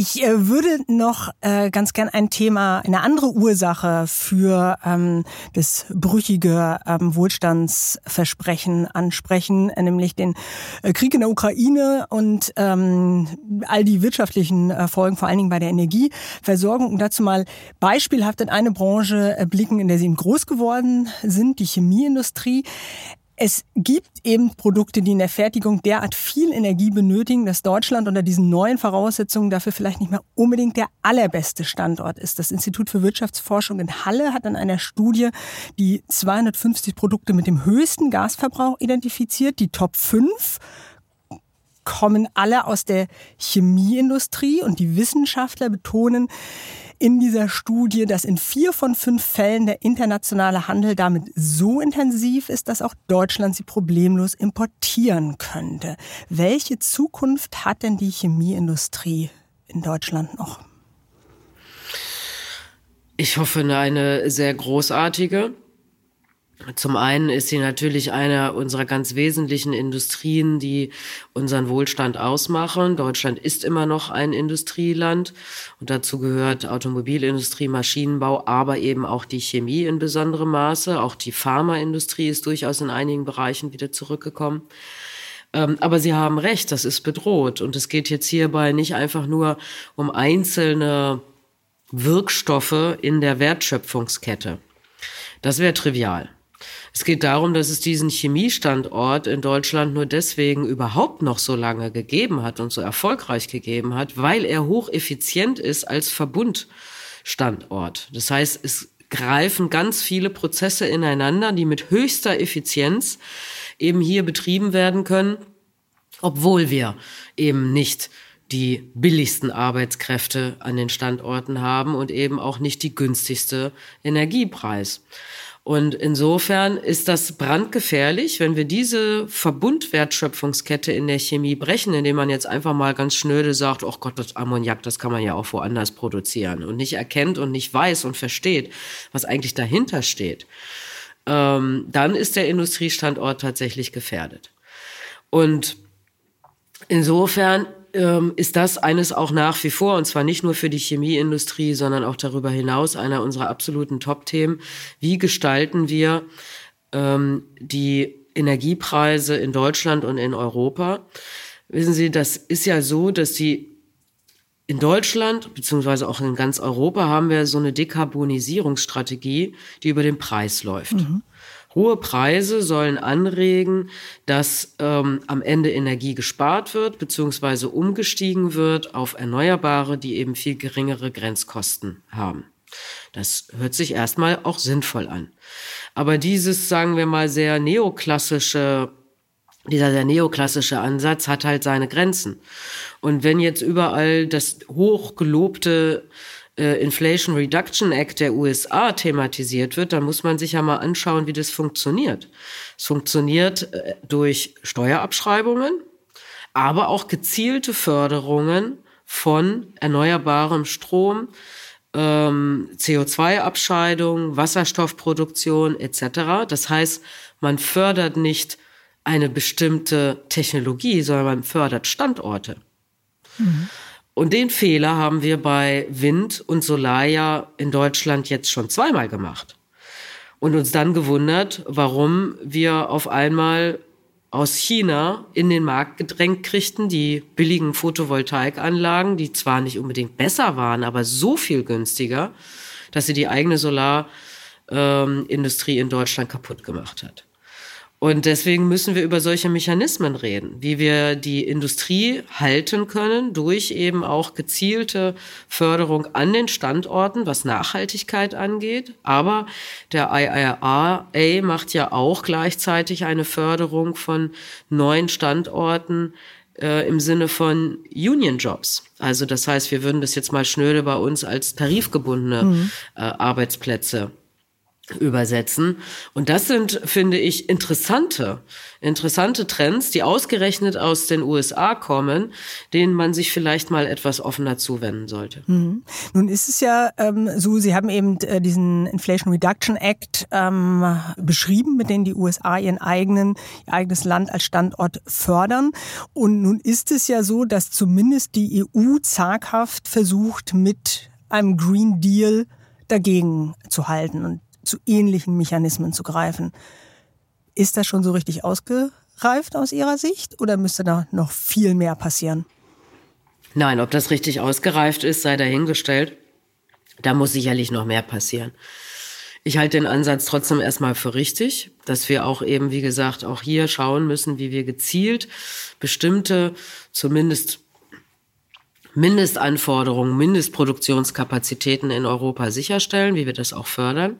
Ich äh, würde noch äh, ganz gern ein Thema, eine andere Ursache für ähm, das brüchige ähm, Wohlstandsversprechen ansprechen, äh, nämlich den Krieg in der Ukraine und ähm, all die wirtschaftlichen Folgen, vor allen Dingen bei der Energieversorgung. Und dazu mal beispielhaft in eine Branche blicken, in der Sie groß geworden sind, die Chemieindustrie. Es gibt eben Produkte, die in der Fertigung derart viel Energie benötigen, dass Deutschland unter diesen neuen Voraussetzungen dafür vielleicht nicht mehr unbedingt der allerbeste Standort ist. Das Institut für Wirtschaftsforschung in Halle hat in einer Studie die 250 Produkte mit dem höchsten Gasverbrauch identifiziert, die Top 5 kommen alle aus der Chemieindustrie und die Wissenschaftler betonen, in dieser Studie, dass in vier von fünf Fällen der internationale Handel damit so intensiv ist, dass auch Deutschland sie problemlos importieren könnte. Welche Zukunft hat denn die Chemieindustrie in Deutschland noch? Ich hoffe, eine sehr großartige. Zum einen ist sie natürlich eine unserer ganz wesentlichen Industrien, die unseren Wohlstand ausmachen. Deutschland ist immer noch ein Industrieland und dazu gehört Automobilindustrie, Maschinenbau, aber eben auch die Chemie in besonderem Maße. Auch die Pharmaindustrie ist durchaus in einigen Bereichen wieder zurückgekommen. Ähm, aber Sie haben recht, das ist bedroht. Und es geht jetzt hierbei nicht einfach nur um einzelne Wirkstoffe in der Wertschöpfungskette. Das wäre trivial. Es geht darum, dass es diesen Chemiestandort in Deutschland nur deswegen überhaupt noch so lange gegeben hat und so erfolgreich gegeben hat, weil er hocheffizient ist als Verbundstandort. Das heißt, es greifen ganz viele Prozesse ineinander, die mit höchster Effizienz eben hier betrieben werden können, obwohl wir eben nicht die billigsten Arbeitskräfte an den Standorten haben und eben auch nicht die günstigste Energiepreis. Und insofern ist das brandgefährlich, wenn wir diese Verbundwertschöpfungskette in der Chemie brechen, indem man jetzt einfach mal ganz schnöde sagt, oh Gott, das Ammoniak, das kann man ja auch woanders produzieren und nicht erkennt und nicht weiß und versteht, was eigentlich dahinter steht. Ähm, dann ist der Industriestandort tatsächlich gefährdet. Und insofern ähm, ist das eines auch nach wie vor, und zwar nicht nur für die Chemieindustrie, sondern auch darüber hinaus einer unserer absoluten Top-Themen. Wie gestalten wir ähm, die Energiepreise in Deutschland und in Europa? Wissen Sie, das ist ja so, dass die in Deutschland, beziehungsweise auch in ganz Europa, haben wir so eine Dekarbonisierungsstrategie, die über den Preis läuft. Mhm. Hohe Preise sollen anregen, dass ähm, am Ende Energie gespart wird, beziehungsweise umgestiegen wird auf Erneuerbare, die eben viel geringere Grenzkosten haben. Das hört sich erstmal auch sinnvoll an. Aber dieses, sagen wir mal, sehr neoklassische dieser sehr neoklassische Ansatz hat halt seine Grenzen. Und wenn jetzt überall das hochgelobte Inflation Reduction Act der USA thematisiert wird, dann muss man sich ja mal anschauen, wie das funktioniert. Es funktioniert äh, durch Steuerabschreibungen, aber auch gezielte Förderungen von erneuerbarem Strom, ähm, CO2-Abscheidung, Wasserstoffproduktion etc. Das heißt, man fördert nicht eine bestimmte Technologie, sondern man fördert Standorte. Mhm. Und den Fehler haben wir bei Wind und Solar ja in Deutschland jetzt schon zweimal gemacht. Und uns dann gewundert, warum wir auf einmal aus China in den Markt gedrängt kriegten, die billigen Photovoltaikanlagen, die zwar nicht unbedingt besser waren, aber so viel günstiger, dass sie die eigene Solarindustrie ähm, in Deutschland kaputt gemacht hat. Und deswegen müssen wir über solche Mechanismen reden, wie wir die Industrie halten können durch eben auch gezielte Förderung an den Standorten, was Nachhaltigkeit angeht. Aber der IRA macht ja auch gleichzeitig eine Förderung von neuen Standorten äh, im Sinne von Union Jobs. Also das heißt, wir würden das jetzt mal schnöde bei uns als tarifgebundene mhm. äh, Arbeitsplätze übersetzen. Und das sind, finde ich, interessante, interessante Trends, die ausgerechnet aus den USA kommen, denen man sich vielleicht mal etwas offener zuwenden sollte. Mhm. Nun ist es ja ähm, so, Sie haben eben äh, diesen Inflation Reduction Act ähm, beschrieben, mit dem die USA ihren eigenen, ihr eigenes Land als Standort fördern. Und nun ist es ja so, dass zumindest die EU zaghaft versucht, mit einem Green Deal dagegen zu halten. Und zu ähnlichen Mechanismen zu greifen. Ist das schon so richtig ausgereift aus Ihrer Sicht oder müsste da noch viel mehr passieren? Nein, ob das richtig ausgereift ist, sei dahingestellt. Da muss sicherlich noch mehr passieren. Ich halte den Ansatz trotzdem erstmal für richtig, dass wir auch eben, wie gesagt, auch hier schauen müssen, wie wir gezielt bestimmte, zumindest Mindestanforderungen, Mindestproduktionskapazitäten in Europa sicherstellen, wie wir das auch fördern.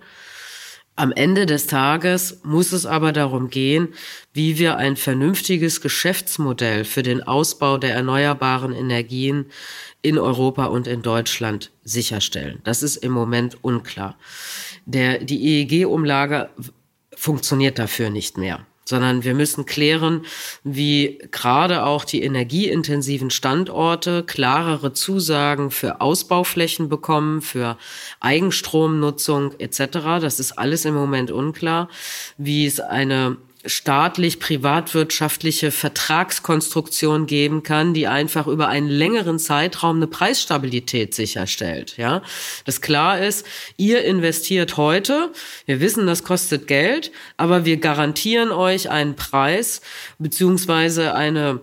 Am Ende des Tages muss es aber darum gehen, wie wir ein vernünftiges Geschäftsmodell für den Ausbau der erneuerbaren Energien in Europa und in Deutschland sicherstellen. Das ist im Moment unklar. Der, die EEG-Umlage funktioniert dafür nicht mehr sondern wir müssen klären, wie gerade auch die energieintensiven Standorte klarere Zusagen für Ausbauflächen bekommen, für Eigenstromnutzung etc. Das ist alles im Moment unklar, wie es eine staatlich-privatwirtschaftliche Vertragskonstruktion geben kann, die einfach über einen längeren Zeitraum eine Preisstabilität sicherstellt. Ja, das klar ist, ihr investiert heute, wir wissen, das kostet Geld, aber wir garantieren euch einen Preis beziehungsweise eine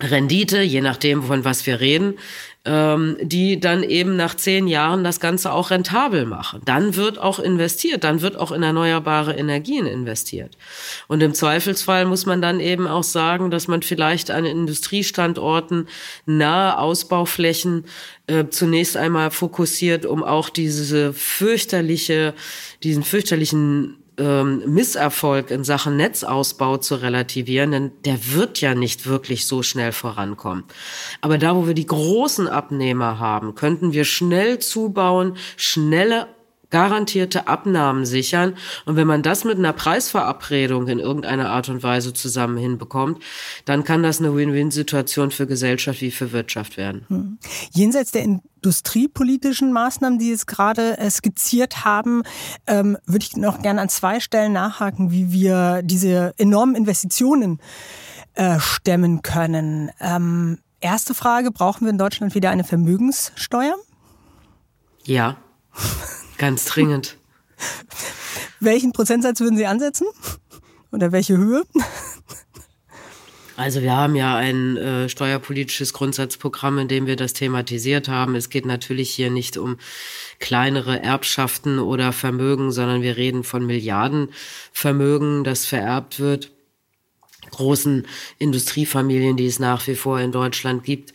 Rendite, je nachdem, von was wir reden, ähm, die dann eben nach zehn Jahren das Ganze auch rentabel machen. Dann wird auch investiert, dann wird auch in erneuerbare Energien investiert. Und im Zweifelsfall muss man dann eben auch sagen, dass man vielleicht an Industriestandorten nahe Ausbauflächen äh, zunächst einmal fokussiert, um auch diese fürchterliche, diesen fürchterlichen ähm, Misserfolg in Sachen Netzausbau zu relativieren, denn der wird ja nicht wirklich so schnell vorankommen. Aber da, wo wir die großen Abnehmer haben, könnten wir schnell zubauen, schnelle garantierte Abnahmen sichern. Und wenn man das mit einer Preisverabredung in irgendeiner Art und Weise zusammen hinbekommt, dann kann das eine Win-Win-Situation für Gesellschaft wie für Wirtschaft werden. Hm. Jenseits der industriepolitischen Maßnahmen, die Sie jetzt gerade äh, skizziert haben, ähm, würde ich noch gerne an zwei Stellen nachhaken, wie wir diese enormen Investitionen äh, stemmen können. Ähm, erste Frage, brauchen wir in Deutschland wieder eine Vermögenssteuer? Ja. <laughs> Ganz dringend. Welchen Prozentsatz würden Sie ansetzen? Oder welche Höhe? Also wir haben ja ein äh, steuerpolitisches Grundsatzprogramm, in dem wir das thematisiert haben. Es geht natürlich hier nicht um kleinere Erbschaften oder Vermögen, sondern wir reden von Milliardenvermögen, das vererbt wird, großen Industriefamilien, die es nach wie vor in Deutschland gibt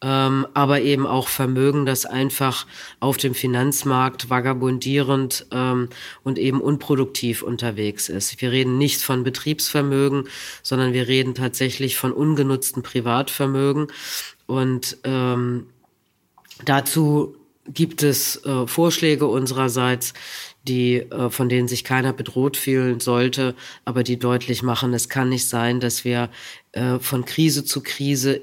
ähm, aber eben auch Vermögen, das einfach auf dem Finanzmarkt vagabundierend ähm, und eben unproduktiv unterwegs ist. Wir reden nicht von Betriebsvermögen, sondern wir reden tatsächlich von ungenutzten Privatvermögen und ähm, dazu gibt es äh, Vorschläge unsererseits, die, äh, von denen sich keiner bedroht fühlen sollte, aber die deutlich machen, es kann nicht sein, dass wir äh, von Krise zu Krise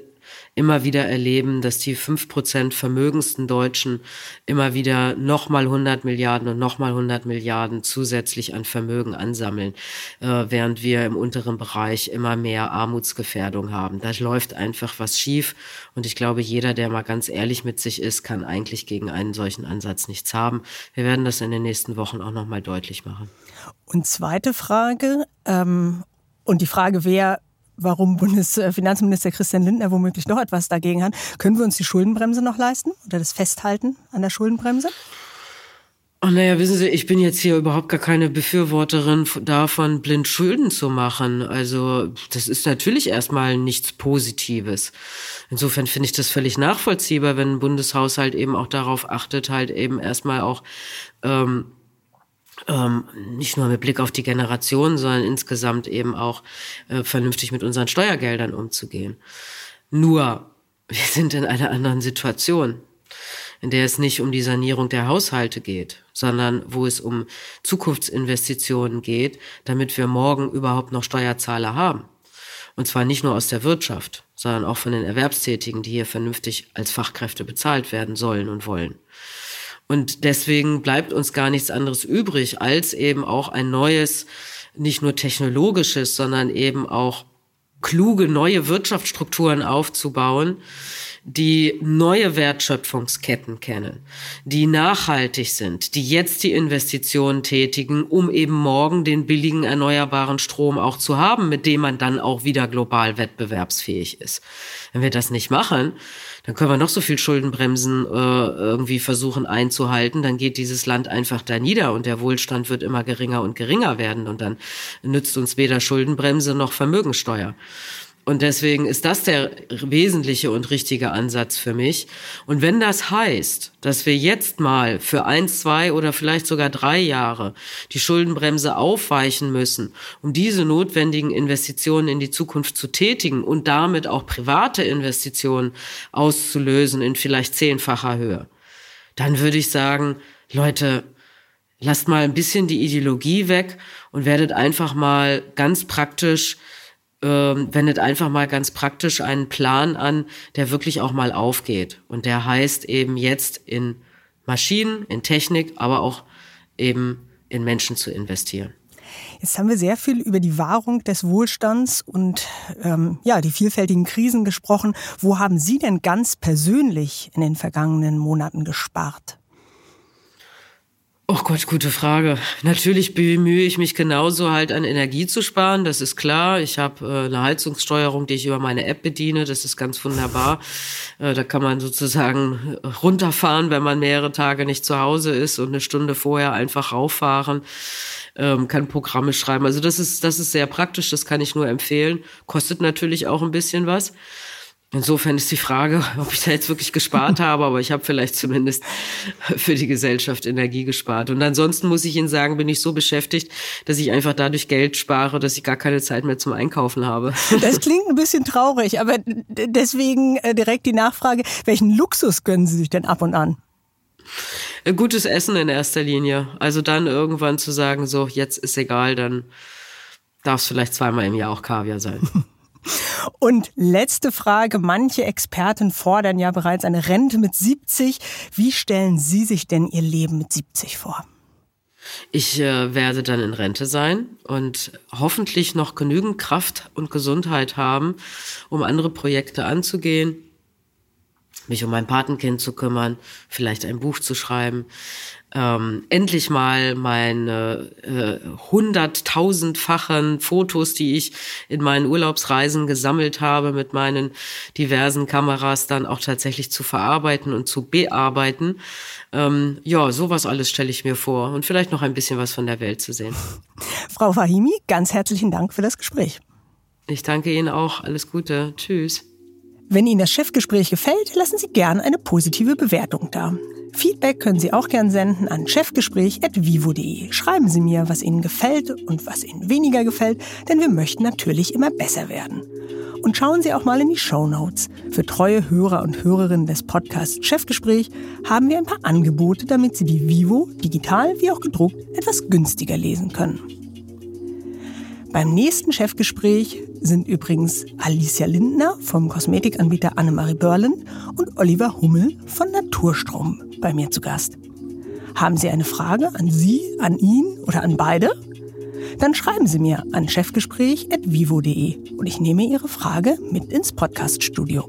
immer wieder erleben, dass die fünf Prozent vermögendsten Deutschen immer wieder nochmal 100 Milliarden und nochmal 100 Milliarden zusätzlich an Vermögen ansammeln, äh, während wir im unteren Bereich immer mehr Armutsgefährdung haben. Da läuft einfach was schief und ich glaube, jeder, der mal ganz ehrlich mit sich ist, kann eigentlich gegen einen solchen Ansatz nichts haben. Wir werden das in den nächsten Wochen auch nochmal deutlich machen. Und zweite Frage, ähm, und die Frage, wer warum Bundesfinanzminister Christian Lindner womöglich noch etwas dagegen hat. Können wir uns die Schuldenbremse noch leisten oder das Festhalten an der Schuldenbremse? Oh, naja, wissen Sie, ich bin jetzt hier überhaupt gar keine Befürworterin davon, blind Schulden zu machen. Also das ist natürlich erstmal nichts Positives. Insofern finde ich das völlig nachvollziehbar, wenn ein Bundeshaushalt eben auch darauf achtet, halt eben erstmal auch ähm, ähm, nicht nur mit Blick auf die Generation, sondern insgesamt eben auch äh, vernünftig mit unseren Steuergeldern umzugehen. Nur, <laughs> wir sind in einer anderen Situation. in der es nicht um die Sanierung der Haushalte geht, sondern wo es um Zukunftsinvestitionen geht, damit wir morgen überhaupt noch Steuerzahler haben. Und zwar nicht nur aus der Wirtschaft, sondern auch von den Erwerbstätigen, die hier vernünftig als Fachkräfte bezahlt werden sollen und wollen. Und deswegen bleibt uns gar nichts anderes übrig, als eben auch ein neues, nicht nur technologisches, sondern eben auch kluge neue Wirtschaftsstrukturen aufzubauen, die neue Wertschöpfungsketten kennen, die nachhaltig sind, die jetzt die Investitionen tätigen, um eben morgen den billigen erneuerbaren Strom auch zu haben, mit dem man dann auch wieder global wettbewerbsfähig ist. Wenn wir das nicht machen, dann können wir noch so viel Schuldenbremsen äh, irgendwie versuchen einzuhalten, dann geht dieses Land einfach da nieder und der Wohlstand wird immer geringer und geringer werden und dann nützt uns weder Schuldenbremse noch Vermögensteuer. Und deswegen ist das der wesentliche und richtige Ansatz für mich. Und wenn das heißt, dass wir jetzt mal für eins, zwei oder vielleicht sogar drei Jahre die Schuldenbremse aufweichen müssen, um diese notwendigen Investitionen in die Zukunft zu tätigen und damit auch private Investitionen auszulösen in vielleicht zehnfacher Höhe, dann würde ich sagen, Leute, lasst mal ein bisschen die Ideologie weg und werdet einfach mal ganz praktisch ähm, wendet einfach mal ganz praktisch einen Plan an, der wirklich auch mal aufgeht. Und der heißt eben jetzt in Maschinen, in Technik, aber auch eben in Menschen zu investieren. Jetzt haben wir sehr viel über die Wahrung des Wohlstands und ähm, ja die vielfältigen Krisen gesprochen. Wo haben Sie denn ganz persönlich in den vergangenen Monaten gespart? Oh Gott, gute Frage. Natürlich bemühe ich mich genauso halt an Energie zu sparen, das ist klar. Ich habe äh, eine Heizungssteuerung, die ich über meine App bediene, das ist ganz wunderbar. Äh, da kann man sozusagen runterfahren, wenn man mehrere Tage nicht zu Hause ist und eine Stunde vorher einfach rauffahren, ähm, kann Programme schreiben. Also das ist, das ist sehr praktisch, das kann ich nur empfehlen. Kostet natürlich auch ein bisschen was. Insofern ist die Frage, <laughs> ob ich da jetzt wirklich gespart habe, aber ich habe vielleicht zumindest für die Gesellschaft Energie gespart. Und ansonsten muss ich Ihnen sagen, bin ich so beschäftigt, dass ich einfach dadurch Geld spare, dass ich gar keine Zeit mehr zum Einkaufen habe. <laughs> Das klingt ein bisschen traurig, aber deswegen äh, direkt die Nachfrage, welchen Luxus gönnen Sie sich denn ab und an? Äh, gutes Essen in erster Linie. Also dann irgendwann zu sagen, so, jetzt ist egal, dann darf es vielleicht zweimal im Jahr auch Kaviar sein. <laughs> Und letzte Frage. Manche Experten fordern ja bereits eine Rente mit 70. Wie stellen Sie sich denn Ihr Leben mit 70 vor? Ich äh, werde dann in Rente sein und hoffentlich noch genügend Kraft und Gesundheit haben, um andere Projekte anzugehen, mich um mein Patenkind zu kümmern, vielleicht ein Buch zu schreiben, ähm, endlich mal meine äh, hunderttausendfachen Fotos, die ich in meinen Urlaubsreisen gesammelt habe, mit meinen diversen Kameras dann auch tatsächlich zu verarbeiten und zu bearbeiten. Ähm, ja, sowas alles stelle ich mir vor und vielleicht noch ein bisschen was von der Welt zu sehen. <laughs> Frau Fahimi, ganz herzlichen Dank für das Gespräch. Ich danke Ihnen auch. Alles Gute. Tschüss. Wenn Ihnen das Chefgespräch gefällt, lassen Sie gern eine positive Bewertung da. Feedback können Sie auch gern senden an chefgespräch.vivo.de. Schreiben Sie mir, was Ihnen gefällt und was Ihnen weniger gefällt, denn wir möchten natürlich immer besser werden. Und schauen Sie auch mal in die Show Notes. Für treue Hörer und Hörerinnen des Podcasts Chefgespräch haben wir ein paar Angebote, damit Sie die Vivo, digital wie auch gedruckt, etwas günstiger lesen können. Beim nächsten Chefgespräch sind übrigens Alicia Lindner vom Kosmetikanbieter Annemarie Börlen und Oliver Hummel von Naturstrom bei mir zu Gast. Haben Sie eine Frage an Sie, an ihn oder an beide? Dann schreiben Sie mir an chefgespräch.vivo.de und ich nehme Ihre Frage mit ins Podcaststudio.